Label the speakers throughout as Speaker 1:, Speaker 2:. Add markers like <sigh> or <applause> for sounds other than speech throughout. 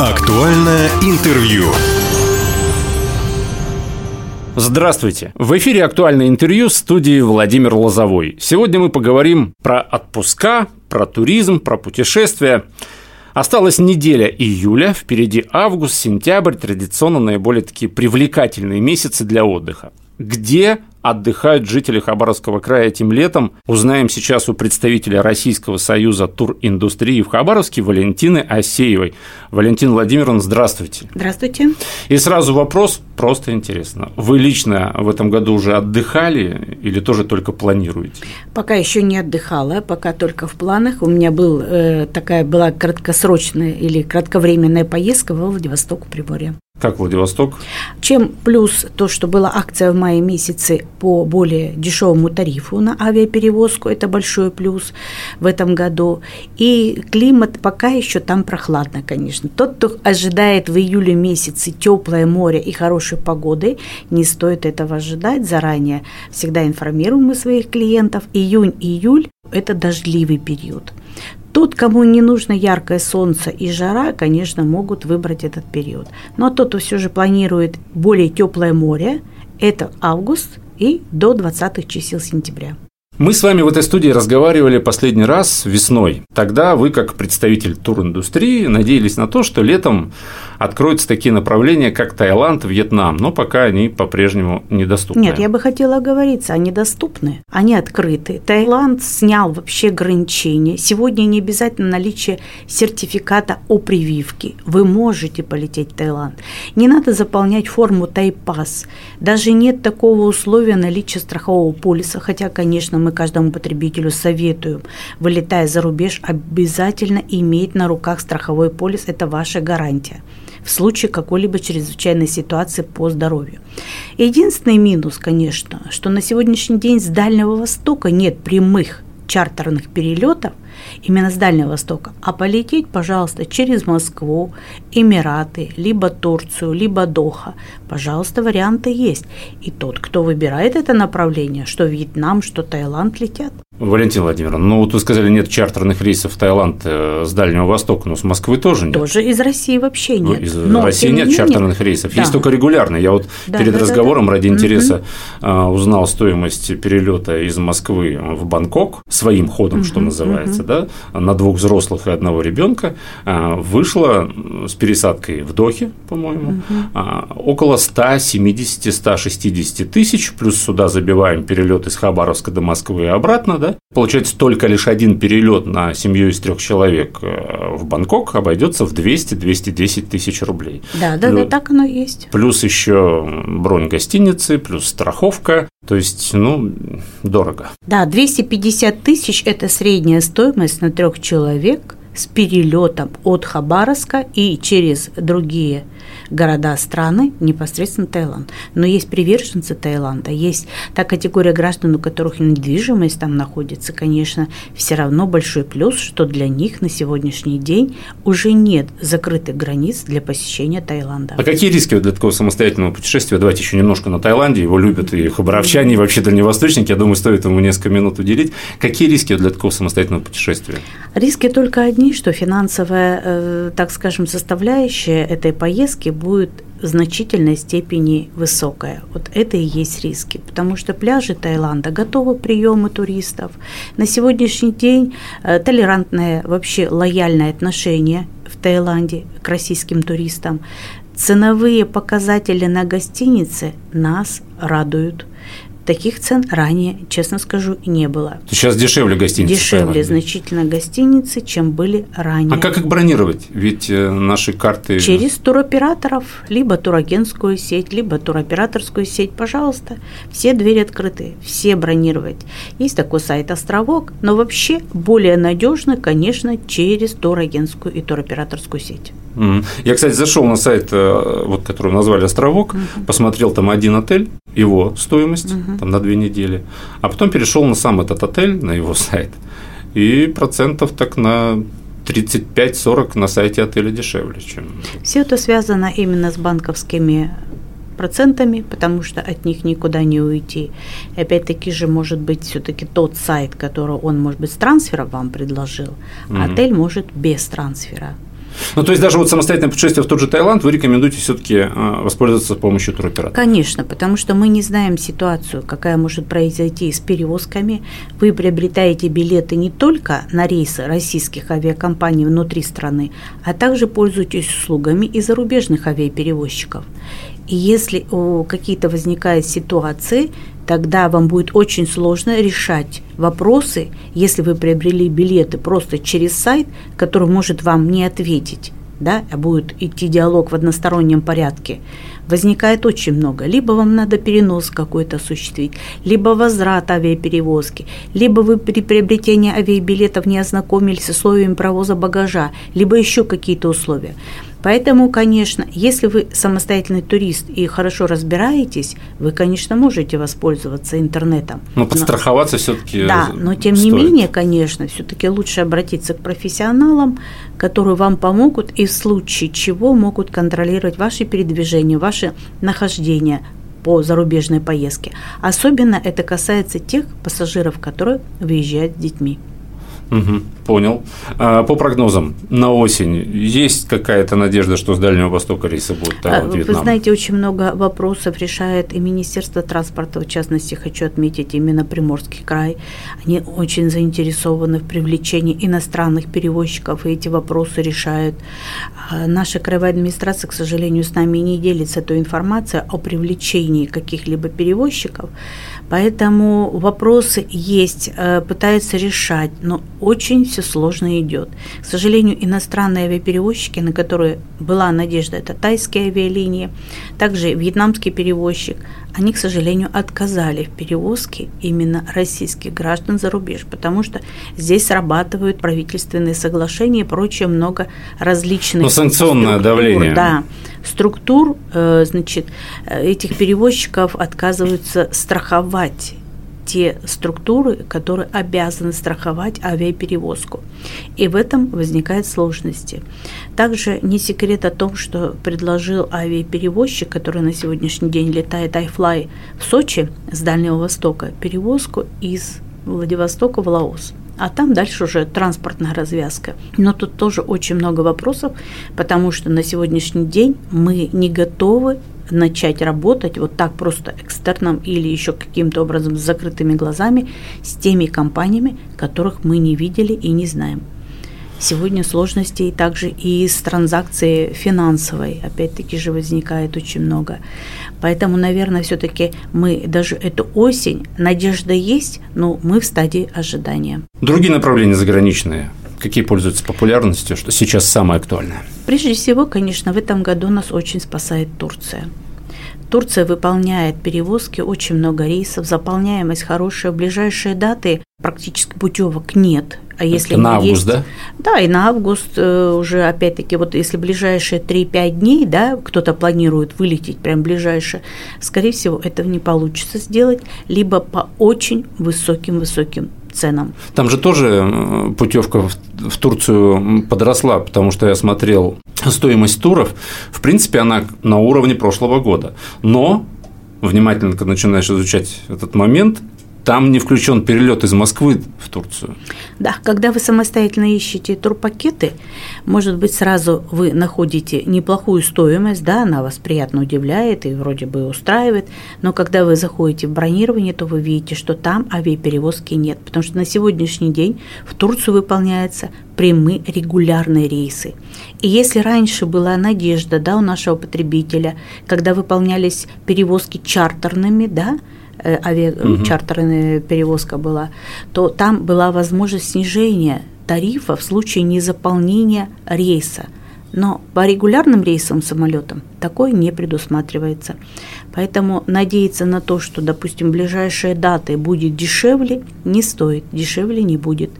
Speaker 1: Актуальное интервью.
Speaker 2: Здравствуйте! В эфире актуальное интервью в студии Владимир Лозовой. Сегодня мы поговорим про отпуска, про туризм, про путешествия. Осталась неделя июля, впереди август, сентябрь, традиционно наиболее такие привлекательные месяцы для отдыха. Где отдыхают жители Хабаровского края этим летом, узнаем сейчас у представителя Российского союза туриндустрии в Хабаровске Валентины Осеевой. Валентина Владимировна, здравствуйте.
Speaker 3: Здравствуйте.
Speaker 2: И сразу вопрос, просто интересно. Вы лично в этом году уже отдыхали или тоже только планируете?
Speaker 3: Пока еще не отдыхала, пока только в планах. У меня был, э, такая была краткосрочная или кратковременная поездка во Владивосток, Приморье.
Speaker 2: Как Владивосток?
Speaker 3: Чем плюс то, что была акция в мае месяце по более дешевому тарифу на авиаперевозку, это большой плюс в этом году. И климат пока еще там прохладно, конечно. Тот, кто ожидает в июле месяце теплое море и хорошей погоды, не стоит этого ожидать заранее. Всегда информируем мы своих клиентов. Июнь-июль – это дождливый период. Тот, кому не нужно яркое солнце и жара, конечно, могут выбрать этот период. Но тот, кто все же планирует более теплое море, это август и до 20 чисел сентября.
Speaker 2: Мы с вами в этой студии разговаривали последний раз весной. Тогда вы, как представитель туриндустрии, надеялись на то, что летом откроются такие направления, как Таиланд, Вьетнам, но пока они по-прежнему недоступны.
Speaker 3: Нет, я бы хотела оговориться, они доступны, они открыты. Таиланд снял вообще ограничения. Сегодня не обязательно наличие сертификата о прививке. Вы можете полететь в Таиланд. Не надо заполнять форму Тайпас. Даже нет такого условия наличия страхового полиса, хотя, конечно, мы каждому потребителю советуем, вылетая за рубеж, обязательно иметь на руках страховой полис, это ваша гарантия в случае какой-либо чрезвычайной ситуации по здоровью. Единственный минус, конечно, что на сегодняшний день с Дальнего Востока нет прямых чартерных перелетов именно с Дальнего Востока, а полететь, пожалуйста, через Москву, Эмираты, либо Турцию, либо Доха. Пожалуйста, варианты есть. И тот, кто выбирает это направление, что Вьетнам, что Таиланд летят.
Speaker 2: Валентина Владимировна, ну вот вы сказали, нет чартерных рейсов в Таиланд э, с Дальнего Востока, но с Москвы тоже нет.
Speaker 3: Тоже из России вообще ну, нет.
Speaker 2: Ну, из но, России нет менее, чартерных рейсов, да. есть только регулярные. Я вот да, перед да, разговором да, да. ради интереса угу. узнал стоимость перелета из Москвы в Бангкок своим ходом, угу, что называется, угу. да, на двух взрослых и одного ребенка а, вышло с пересадкой в Дохе, по-моему, угу. около 170-160 тысяч, плюс сюда забиваем перелет из Хабаровска до Москвы и обратно, да, получается только лишь один перелет на семью из трех человек э, в Бангкок обойдется в 200-210 тысяч рублей.
Speaker 3: Да, да, плюс, да, так оно и есть.
Speaker 2: Плюс еще бронь гостиницы, плюс страховка, то есть, ну, дорого.
Speaker 3: Да, 250 тысяч – это средняя стоимость на трех человек с перелетом от Хабаровска и через другие города, страны, непосредственно Таиланд. Но есть приверженцы Таиланда, есть та категория граждан, у которых недвижимость там находится, конечно, все равно большой плюс, что для них на сегодняшний день уже нет закрытых границ для посещения Таиланда.
Speaker 2: А какие риски для такого самостоятельного путешествия? Давайте еще немножко на Таиланде, его любят и хабаровчане, и вообще дальневосточники, я думаю, стоит ему несколько минут уделить. Какие риски для такого самостоятельного путешествия?
Speaker 3: Риски только одни, что финансовая, э, так скажем, составляющая этой поездки будет в значительной степени высокая. Вот это и есть риски, потому что пляжи Таиланда готовы к приему туристов. На сегодняшний день э, толерантное, вообще лояльное отношение в Таиланде к российским туристам. Ценовые показатели на гостинице нас радуют. Таких цен ранее, честно скажу, не было.
Speaker 2: Сейчас дешевле гостиницы?
Speaker 3: Дешевле значительно гостиницы, чем были ранее.
Speaker 2: А как их бронировать? Ведь э, наши карты…
Speaker 3: Через туроператоров, либо турагентскую сеть, либо туроператорскую сеть, пожалуйста. Все двери открыты, все бронировать. Есть такой сайт «Островок», но вообще более надежно, конечно, через турагентскую и туроператорскую сеть.
Speaker 2: Я, кстати, зашел на сайт, э, вот, который назвали «Островок», угу. посмотрел там один отель, его стоимость угу. Там, на две недели, а потом перешел на сам этот отель, на его <laughs> сайт, и процентов так на 35-40 на сайте отеля дешевле, чем…
Speaker 3: Все это связано именно с банковскими процентами, потому что от них никуда не уйти. И опять-таки же может быть все-таки тот сайт, который он, может быть, с трансфера вам предложил, угу. а отель может без трансфера.
Speaker 2: Ну, то есть даже вот самостоятельное путешествие в тот же Таиланд вы рекомендуете все-таки э, воспользоваться помощью туроператора?
Speaker 3: Конечно, потому что мы не знаем ситуацию, какая может произойти с перевозками. Вы приобретаете билеты не только на рейсы российских авиакомпаний внутри страны, а также пользуетесь услугами и зарубежных авиаперевозчиков. И если какие-то возникают ситуации, тогда вам будет очень сложно решать вопросы, если вы приобрели билеты просто через сайт, который может вам не ответить да, а будет идти диалог в одностороннем порядке, возникает очень много. Либо вам надо перенос какой-то осуществить, либо возврат авиаперевозки, либо вы при приобретении авиабилетов не ознакомились с условиями провоза багажа, либо еще какие-то условия. Поэтому, конечно, если вы самостоятельный турист и хорошо разбираетесь, вы, конечно, можете воспользоваться интернетом.
Speaker 2: Но подстраховаться все-таки.
Speaker 3: Да, но тем стоит. не менее, конечно, все-таки лучше обратиться к профессионалам, которые вам помогут и в случае чего могут контролировать ваши передвижения, ваши нахождения по зарубежной поездке. Особенно это касается тех пассажиров, которые выезжают с детьми.
Speaker 2: Угу, понял. А, по прогнозам на осень есть какая-то надежда, что с Дальнего Востока рейсы будут а,
Speaker 3: Вы знаете, очень много вопросов решает и Министерство транспорта, в частности, хочу отметить именно Приморский край. Они очень заинтересованы в привлечении иностранных перевозчиков, и эти вопросы решают. А наша краевая администрация, к сожалению, с нами не делится той информацией о привлечении каких-либо перевозчиков, поэтому вопросы есть, э, пытаются решать, но очень все сложно идет. К сожалению, иностранные авиаперевозчики, на которые была надежда, это тайские авиалинии, также вьетнамский перевозчик, они, к сожалению, отказали в перевозке именно российских граждан за рубеж, потому что здесь срабатывают правительственные соглашения и прочее много различных...
Speaker 2: Ну, санкционное структур, давление.
Speaker 3: Да, структур, э, значит, э, этих перевозчиков отказываются страховать те структуры, которые обязаны страховать авиаперевозку. И в этом возникают сложности. Также не секрет о том, что предложил авиаперевозчик, который на сегодняшний день летает iFly в Сочи с Дальнего Востока, перевозку из Владивостока в Лаос а там дальше уже транспортная развязка. Но тут тоже очень много вопросов, потому что на сегодняшний день мы не готовы начать работать вот так просто экстерном или еще каким-то образом с закрытыми глазами с теми компаниями, которых мы не видели и не знаем. Сегодня сложностей также и с транзакцией финансовой, опять-таки же возникает очень много. Поэтому, наверное, все-таки мы даже эту осень, надежда есть, но мы в стадии ожидания.
Speaker 2: Другие направления заграничные, какие пользуются популярностью, что сейчас самое актуальное?
Speaker 3: Прежде всего, конечно, в этом году нас очень спасает Турция. Турция выполняет перевозки, очень много рейсов, заполняемость хорошая. В ближайшие даты практически путевок нет.
Speaker 2: А если на август, есть, да?
Speaker 3: Да, и на август э, уже, опять-таки, вот если ближайшие 3-5 дней, да, кто-то планирует вылететь прям ближайшее, скорее всего, этого не получится сделать, либо по очень высоким-высоким ценам.
Speaker 2: Там же тоже э, путевка в Турцию подросла, потому что я смотрел стоимость туров. В принципе, она на уровне прошлого года. Но внимательно, начинаешь изучать этот момент, там не включен перелет из Москвы в Турцию.
Speaker 3: Да, когда вы самостоятельно ищете турпакеты, может быть, сразу вы находите неплохую стоимость, да, она вас приятно удивляет и вроде бы устраивает, но когда вы заходите в бронирование, то вы видите, что там авиаперевозки нет, потому что на сегодняшний день в Турцию выполняются прямые регулярные рейсы. И если раньше была надежда, да, у нашего потребителя, когда выполнялись перевозки чартерными, да, Э, авиачартерная угу. перевозка была, то там была возможность снижения тарифа в случае незаполнения рейса. Но по регулярным рейсам самолетам такое не предусматривается. Поэтому надеяться на то, что, допустим, ближайшие даты будет дешевле, не стоит, дешевле не будет.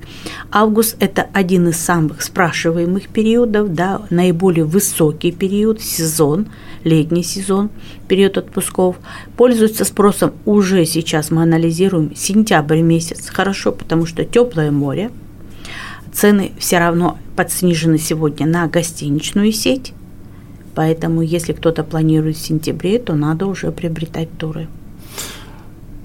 Speaker 3: Август – это один из самых спрашиваемых периодов, да, наиболее высокий период, сезон, летний сезон, период отпусков. Пользуется спросом уже сейчас мы анализируем сентябрь месяц. Хорошо, потому что теплое море, цены все равно подснижены сегодня на гостиничную сеть, Поэтому, если кто-то планирует в сентябре, то надо уже приобретать туры.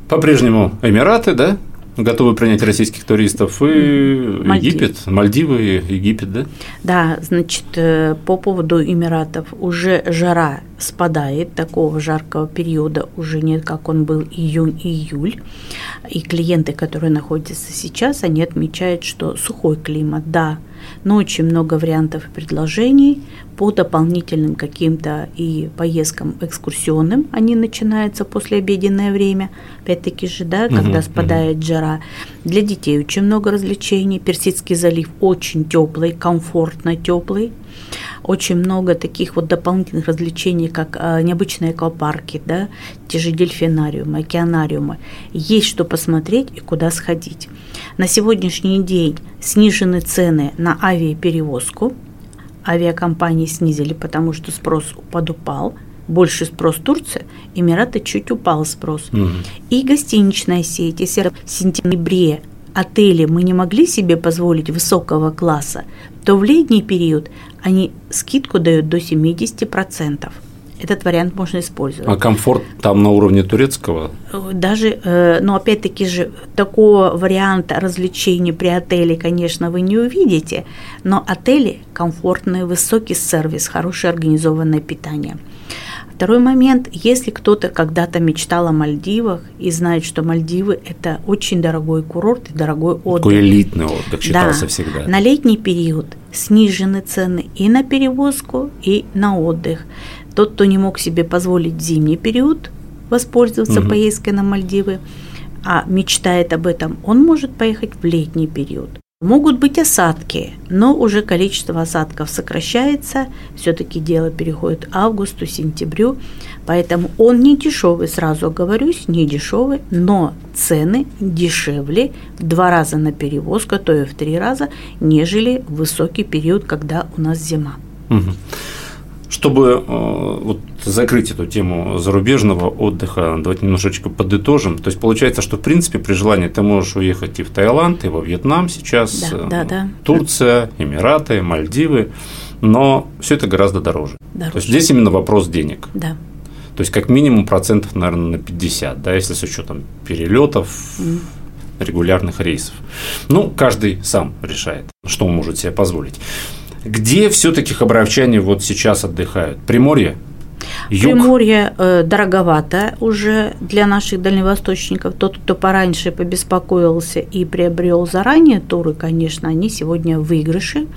Speaker 2: По-прежнему Эмираты, да? готовы принять российских туристов и
Speaker 3: Мальдив.
Speaker 2: Египет, Мальдивы, Египет, да?
Speaker 3: Да, значит, э, по поводу Эмиратов уже жара спадает, такого жаркого периода уже нет, как он был июнь-июль. И клиенты, которые находятся сейчас, они отмечают, что сухой климат, да, но очень много вариантов и предложений по дополнительным каким-то и поездкам экскурсионным. Они начинаются после обеденное время, опять-таки же, да,
Speaker 2: Мгм,
Speaker 3: когда спадает жара. Для детей очень много развлечений. Персидский залив очень теплый, комфортно теплый. Очень много таких вот дополнительных развлечений, как а, необычные аквапарки, да, те же дельфинариумы, океанариумы. Есть что посмотреть и куда сходить. На сегодняшний день снижены цены на авиаперевозку. Авиакомпании снизили, потому что спрос подупал. Больше спрос Турция, Эмираты чуть упал спрос.
Speaker 2: Мгм.
Speaker 3: И гостиничная сеть. Если в сентябре отели мы не могли себе позволить высокого класса, то в летний период они скидку дают до 70%. Этот вариант можно использовать.
Speaker 2: А комфорт там на уровне турецкого?
Speaker 3: Даже, э, но опять-таки же, такого варианта развлечений при отеле, конечно, вы не увидите, но отели комфортные, высокий сервис, хорошее организованное питание. Второй момент, если кто-то когда-то мечтал о Мальдивах и знает, что Мальдивы – это очень дорогой курорт и дорогой отдых.
Speaker 2: Такой элитный отдых считался
Speaker 3: Да.
Speaker 2: всегда.
Speaker 3: На летний период снижены цены и на перевозку, и на отдых. Тот, кто не мог себе позволить зимний период воспользоваться
Speaker 2: Мгм.
Speaker 3: поездкой на Мальдивы, а мечтает об этом, он может поехать в летний период. Могут быть осадки, но уже количество осадков сокращается, все-таки дело переходит к августу, сентябрю, поэтому он не дешевый, сразу оговорюсь, не дешевый, но цены дешевле в два раза на перевозку, то и в три раза, нежели высокий период, когда у нас зима.
Speaker 2: Мгм. Чтобы э, вот, закрыть эту тему зарубежного отдыха, давайте немножечко подытожим. То есть получается, что в принципе при желании ты можешь уехать и в Таиланд, и во Вьетнам сейчас,
Speaker 3: Да,
Speaker 2: э,
Speaker 3: да, да.
Speaker 2: Турция, Эмираты, Мальдивы, но все это гораздо дороже.
Speaker 3: Дороже.
Speaker 2: То есть здесь именно вопрос денег.
Speaker 3: Да.
Speaker 2: То есть как минимум процентов, наверное, на 50, да, если с учетом перелетов, регулярных рейсов. Ну, каждый сам решает, что он может себе позволить. Где все-таки хабаровчане вот сейчас отдыхают? Приморье? Юг?
Speaker 3: Приморье э, дороговато уже для наших дальневосточников. Тот, кто пораньше побеспокоился и приобрел заранее туры, конечно, они сегодня в выигрыше.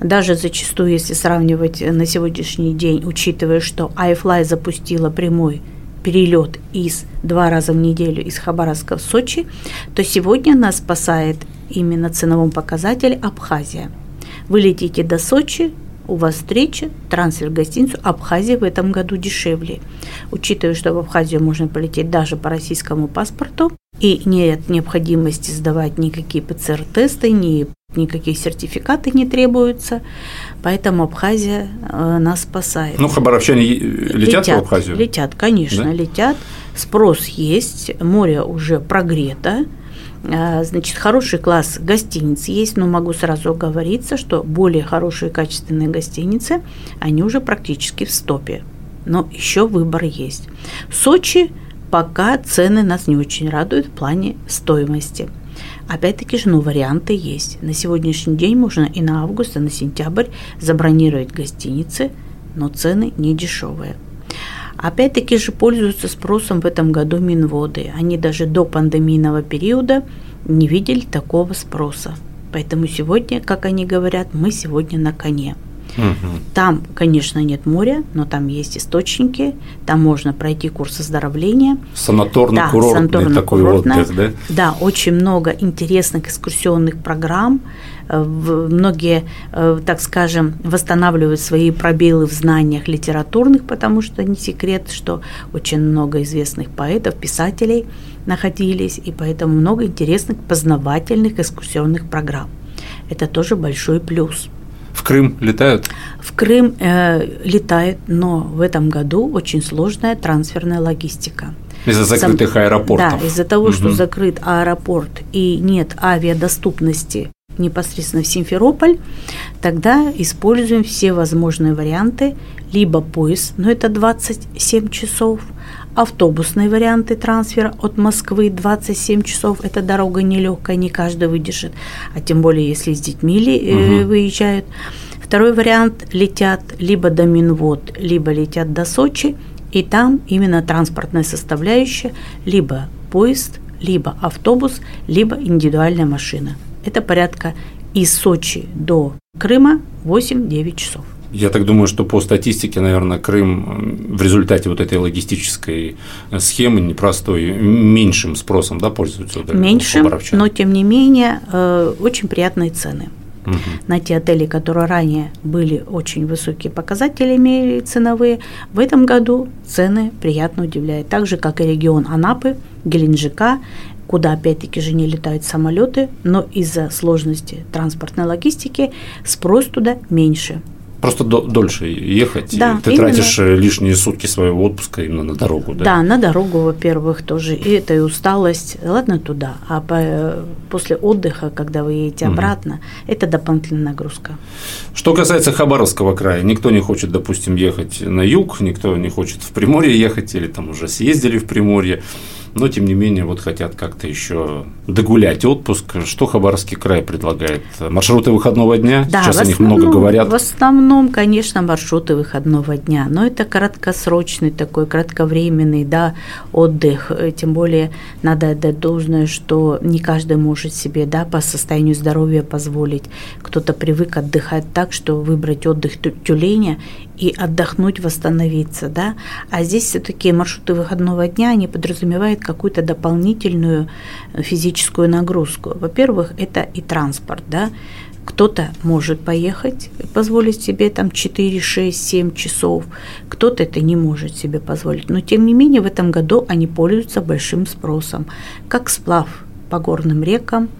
Speaker 3: Даже зачастую, если сравнивать на сегодняшний день, учитывая, что iFly запустила прямой перелет из два раза в неделю из Хабаровска в Сочи, то сегодня нас спасает именно ценовом показатель Абхазия. Вы летите до Сочи, у вас встреча, трансфер в гостиницу, Абхазия в этом году дешевле. Учитывая, что в Абхазию можно полететь даже по российскому паспорту, и нет необходимости сдавать никакие ПЦР-тесты, ни, никакие сертификаты не требуются, поэтому Абхазия э, нас спасает.
Speaker 2: Ну, хабаровчане е- летят, в Абхазию?
Speaker 3: Летят, конечно,
Speaker 2: Да?
Speaker 3: летят. Спрос есть, море уже прогрето. А, Значит, хороший класс гостиниц есть, но могу сразу оговориться, что более хорошие качественные гостиницы, они уже практически в стопе. Но еще выбор есть. Сочи пока цены нас не очень радуют в плане стоимости. Опять-таки же, ну, варианты есть. На сегодняшний день можно и на август, и на сентябрь забронировать гостиницы, но цены не дешевые. Опять-таки же пользуются спросом в этом году Минводы. Они даже до пандемийного периода не видели такого спроса. Поэтому сегодня, как они говорят, мы сегодня на коне.
Speaker 2: Мгм.
Speaker 3: Там, конечно, нет моря, но там есть источники, там можно пройти курс оздоровления.
Speaker 2: Санаторно-курортный такой
Speaker 3: санаторно-курортная.
Speaker 2: отдых, да?
Speaker 3: Да, очень много интересных экскурсионных программ. Э, Многие, э, так скажем, восстанавливают свои пробелы в знаниях литературных, потому что не секрет, что очень много известных поэтов, писателей находились, и поэтому много интересных познавательных экскурсионных программ. Это тоже большой плюс.
Speaker 2: В Крым летают?
Speaker 3: В Крым э, летает, но в этом году очень сложная трансферная логистика.
Speaker 2: Из-за
Speaker 3: Сам-
Speaker 2: закрытых аэропортов.
Speaker 3: Да, из-за того, что
Speaker 2: Мгм.
Speaker 3: закрыт аэропорт и нет авиадоступности непосредственно в Симферополь, тогда используем все возможные варианты, либо поезд, но это 27 часов, автобусные варианты трансфера от Москвы 27 часов. Эта дорога нелегкая, не каждый выдержит, а тем более, если с детьми ли, угу. выезжают. Второй вариант – летят либо до Минвод, либо летят до Сочи, и там именно транспортная составляющая, либо поезд, либо автобус, либо индивидуальная машина. Это порядка из Сочи до Крыма 8-9 часов.
Speaker 2: Я так думаю, что по статистике, наверное, Крым в результате вот этой логистической схемы непростой, меньшим спросом да, пользуется.
Speaker 3: Меньшим, но тем не менее э, очень приятные цены. Угу. На те отели, которые ранее были очень высокие показатели имели ценовые, в этом году цены приятно удивляют. Так же, как и регион Анапы, Геленджика, куда опять-таки же не летают самолеты, но из-за сложности транспортной логистики спрос туда меньше.
Speaker 2: Просто до, дольше ехать. Да, ты именно. тратишь э, лишние сутки своего отпуска именно на дорогу, да?
Speaker 3: Да, на дорогу, во-первых, тоже. И это и усталость. Ладно, туда. А по, э, после отдыха, когда вы едете угу. обратно, это дополнительная нагрузка.
Speaker 2: Что касается Хабаровского края, никто не хочет, допустим, ехать на юг, никто не хочет в Приморье ехать, или там уже съездили в Приморье но тем не менее вот хотят как-то еще догулять отпуск. Что Хабаровский край предлагает? Маршруты выходного дня?
Speaker 3: Да, Сейчас о них много говорят. В основном, конечно, маршруты выходного дня, но это краткосрочный такой, кратковременный да, отдых. Тем более надо отдать должное, что не каждый может себе да, по состоянию здоровья позволить. Кто-то привык отдыхать так, что выбрать отдых тюленя и отдохнуть, восстановиться, да. А здесь все-таки маршруты выходного дня, они подразумевают какую-то дополнительную э, физическую нагрузку. Во-первых, это и транспорт, да. Кто-то может поехать, позволить себе там 4, 6, 7 часов, кто-то это не может себе позволить. Но тем не менее в этом году они пользуются большим спросом, как сплав по горным рекам,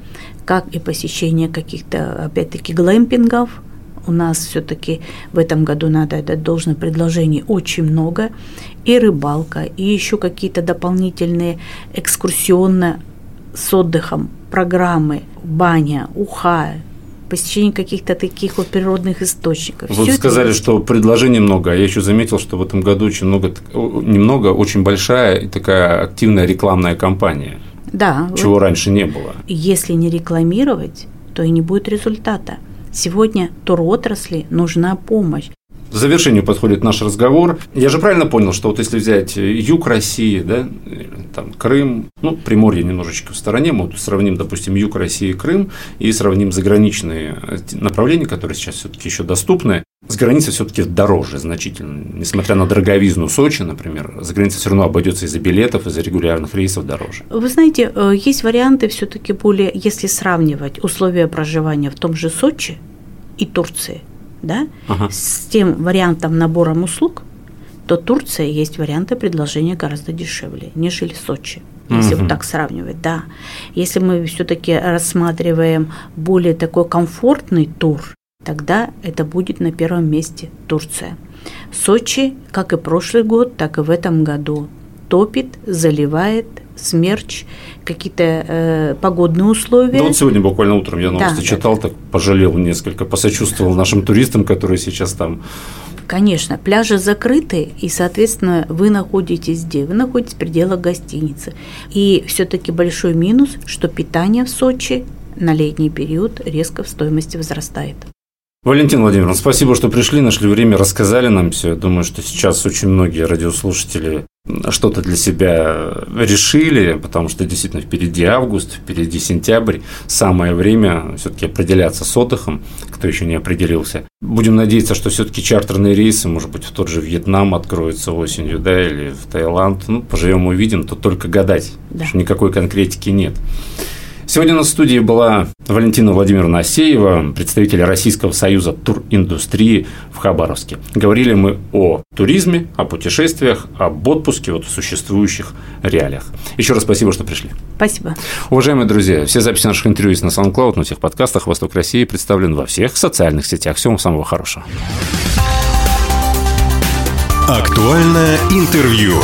Speaker 3: как и посещение каких-то, опять-таки, глэмпингов – у нас все-таки в этом году надо это должное предложений очень много. И рыбалка, и еще какие-то дополнительные экскурсионные с отдыхом программы, баня, уха, посещение каких-то таких вот природных источников.
Speaker 2: Вы Всё сказали, это... что предложений много, а я еще заметил, что в этом году очень много, немного, очень большая и такая активная рекламная кампания.
Speaker 3: Да.
Speaker 2: Чего вот раньше не было.
Speaker 3: Если не рекламировать, то и не будет результата. Сегодня туротрасли нужна помощь.
Speaker 2: К завершению подходит наш разговор. Я же правильно понял, что вот если взять юг России, да, там Крым, ну, Приморье немножечко в стороне, мы вот сравним, допустим, юг России и Крым, и сравним заграничные направления, которые сейчас все-таки еще доступны, с границы все-таки дороже значительно. Несмотря на дороговизну Сочи, например, за границей все равно обойдется из-за билетов, из-за регулярных рейсов дороже.
Speaker 3: Вы знаете, э, есть варианты все-таки более, если сравнивать условия проживания в том же Сочи и Турции, да, ага. с тем вариантом набором услуг, то Турция есть варианты предложения гораздо дешевле, нежели Сочи. Если угу. вот так сравнивать, да. Если мы все-таки рассматриваем более такой комфортный тур, тогда это будет на первом месте Турция. Сочи, как и прошлый год, так и в этом году, топит, заливает, смерч, какие-то э, погодные условия.
Speaker 2: Да вот сегодня буквально утром я новости да, читал, да. так пожалел несколько, посочувствовал нашим туристам, которые сейчас там.
Speaker 3: Конечно, пляжи закрыты, и, соответственно, вы находитесь где? Вы находитесь в пределах гостиницы. И все-таки большой минус, что питание в Сочи на летний период резко в стоимости возрастает.
Speaker 2: Валентин Владимировна, спасибо, что пришли, нашли время, рассказали нам все. Я думаю, что сейчас очень многие радиослушатели что-то для себя решили, потому что действительно впереди август, впереди сентябрь, самое время все-таки определяться с отдыхом, кто еще не определился. Будем надеяться, что все-таки чартерные рейсы, может быть, в тот же Вьетнам откроются осенью, да, или в Таиланд. Ну, поживем увидим, тут только гадать, да. что никакой конкретики нет. Сегодня на студии была Валентина Владимировна Асеева, представитель Российского союза туриндустрии в Хабаровске. Говорили мы о туризме, о путешествиях, об отпуске, вот в существующих реалиях. Еще раз спасибо, что пришли.
Speaker 3: Спасибо.
Speaker 2: Уважаемые друзья, все записи наших интервью есть на SoundCloud, на всех подкастах «Восток России» представлен во всех социальных сетях. Всего самого хорошего.
Speaker 1: Актуальное интервью.